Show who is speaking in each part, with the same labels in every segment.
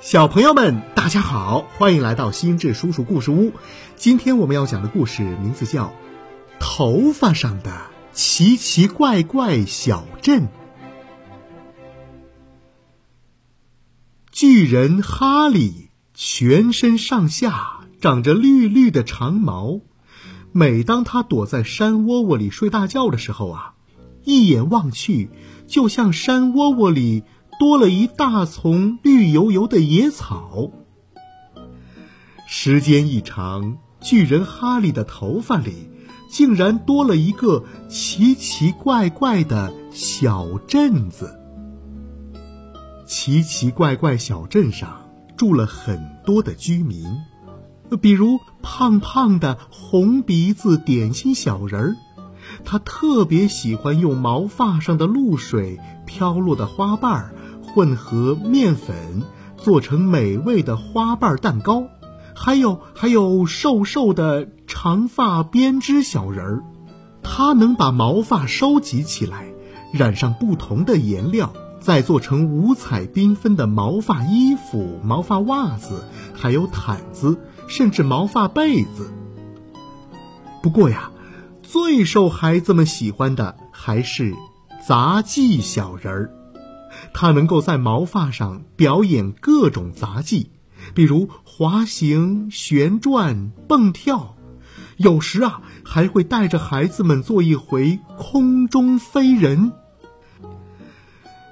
Speaker 1: 小朋友们，大家好，欢迎来到心智叔叔故事屋。今天我们要讲的故事名字叫《头发上的奇奇怪怪小镇》。巨人哈利全身上下长着绿绿的长毛，每当他躲在山窝窝里睡大觉的时候啊，一眼望去，就像山窝窝里。多了一大丛绿油油的野草。时间一长，巨人哈利的头发里竟然多了一个奇奇怪怪的小镇子。奇奇怪怪小镇上住了很多的居民，比如胖胖的红鼻子点心小人儿，他特别喜欢用毛发上的露水飘落的花瓣儿。混合面粉做成美味的花瓣蛋糕，还有还有瘦瘦的长发编织小人儿，他能把毛发收集起来，染上不同的颜料，再做成五彩缤纷的毛发衣服、毛发袜子，还有毯子，甚至毛发被子。不过呀，最受孩子们喜欢的还是杂技小人儿。他能够在毛发上表演各种杂技，比如滑行、旋转、蹦跳，有时啊还会带着孩子们做一回空中飞人。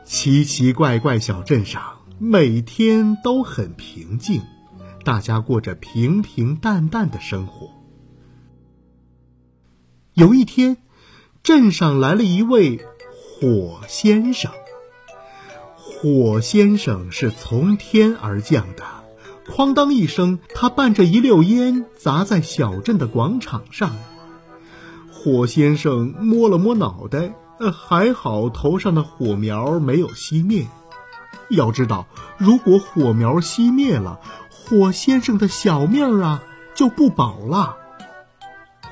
Speaker 1: 奇奇怪怪小镇上每天都很平静，大家过着平平淡淡的生活。有一天，镇上来了一位火先生。火先生是从天而降的，哐当一声，他伴着一溜烟砸在小镇的广场上。火先生摸了摸脑袋，呃，还好头上的火苗没有熄灭。要知道，如果火苗熄灭了，火先生的小命儿啊就不保了。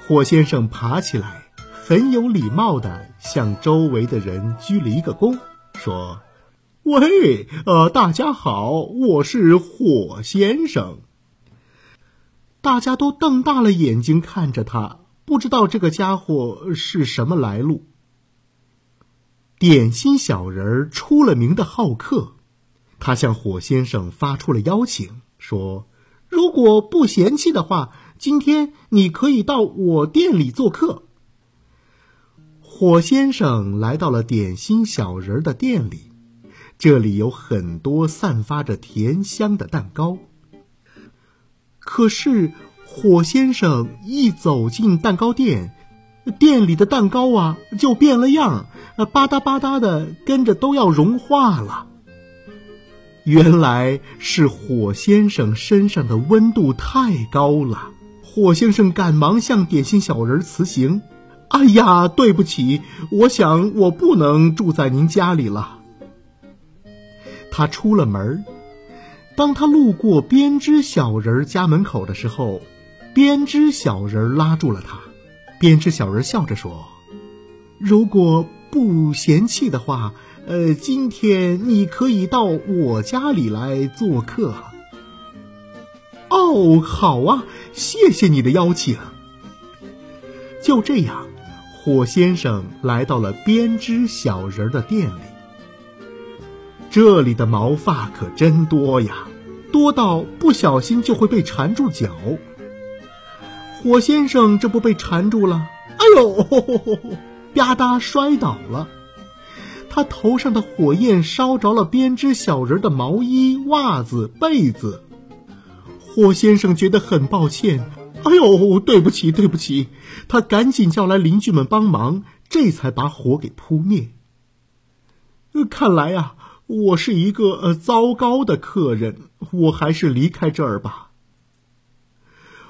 Speaker 1: 火先生爬起来，很有礼貌地向周围的人鞠了一个躬，说。喂，呃，大家好，我是火先生。大家都瞪大了眼睛看着他，不知道这个家伙是什么来路。点心小人儿出了名的好客，他向火先生发出了邀请，说：“如果不嫌弃的话，今天你可以到我店里做客。”火先生来到了点心小人的店里。这里有很多散发着甜香的蛋糕。可是，火先生一走进蛋糕店，店里的蛋糕啊就变了样，吧嗒吧嗒的跟着都要融化了。原来是火先生身上的温度太高了。火先生赶忙向点心小人辞行：“哎呀，对不起，我想我不能住在您家里了。”他出了门当他路过编织小人家门口的时候，编织小人拉住了他。编织小人笑着说：“如果不嫌弃的话，呃，今天你可以到我家里来做客。”哦，好啊，谢谢你的邀请。就这样，火先生来到了编织小人的店里。这里的毛发可真多呀，多到不小心就会被缠住脚。火先生这不被缠住了，哎呦，吧嗒摔倒了。他头上的火焰烧着了编织小人的毛衣、袜子、被子。火先生觉得很抱歉，哎呦，对不起，对不起。他赶紧叫来邻居们帮忙，这才把火给扑灭。看来呀。我是一个呃糟糕的客人，我还是离开这儿吧。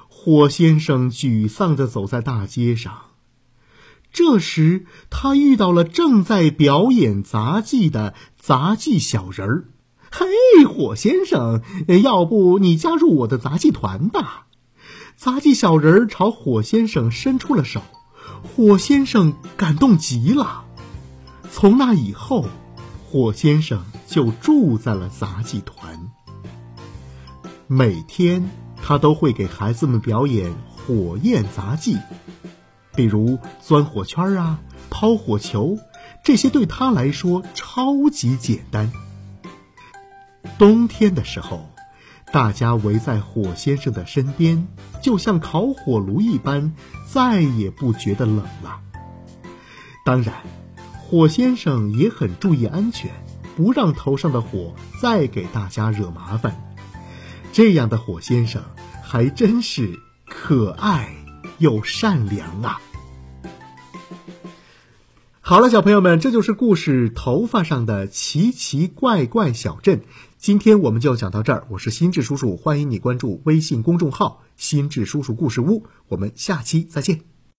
Speaker 1: 火先生沮丧的走在大街上，这时他遇到了正在表演杂技的杂技小人儿。嘿，火先生，要不你加入我的杂技团吧？杂技小人儿朝火先生伸出了手，火先生感动极了。从那以后。火先生就住在了杂技团。每天他都会给孩子们表演火焰杂技，比如钻火圈啊、抛火球，这些对他来说超级简单。冬天的时候，大家围在火先生的身边，就像烤火炉一般，再也不觉得冷了。当然，火先生也很注意安全，不让头上的火再给大家惹麻烦。这样的火先生还真是可爱又善良啊！好了，小朋友们，这就是故事《头发上的奇奇怪怪小镇》。今天我们就讲到这儿，我是心智叔叔，欢迎你关注微信公众号“心智叔叔故事屋”，我们下期再见。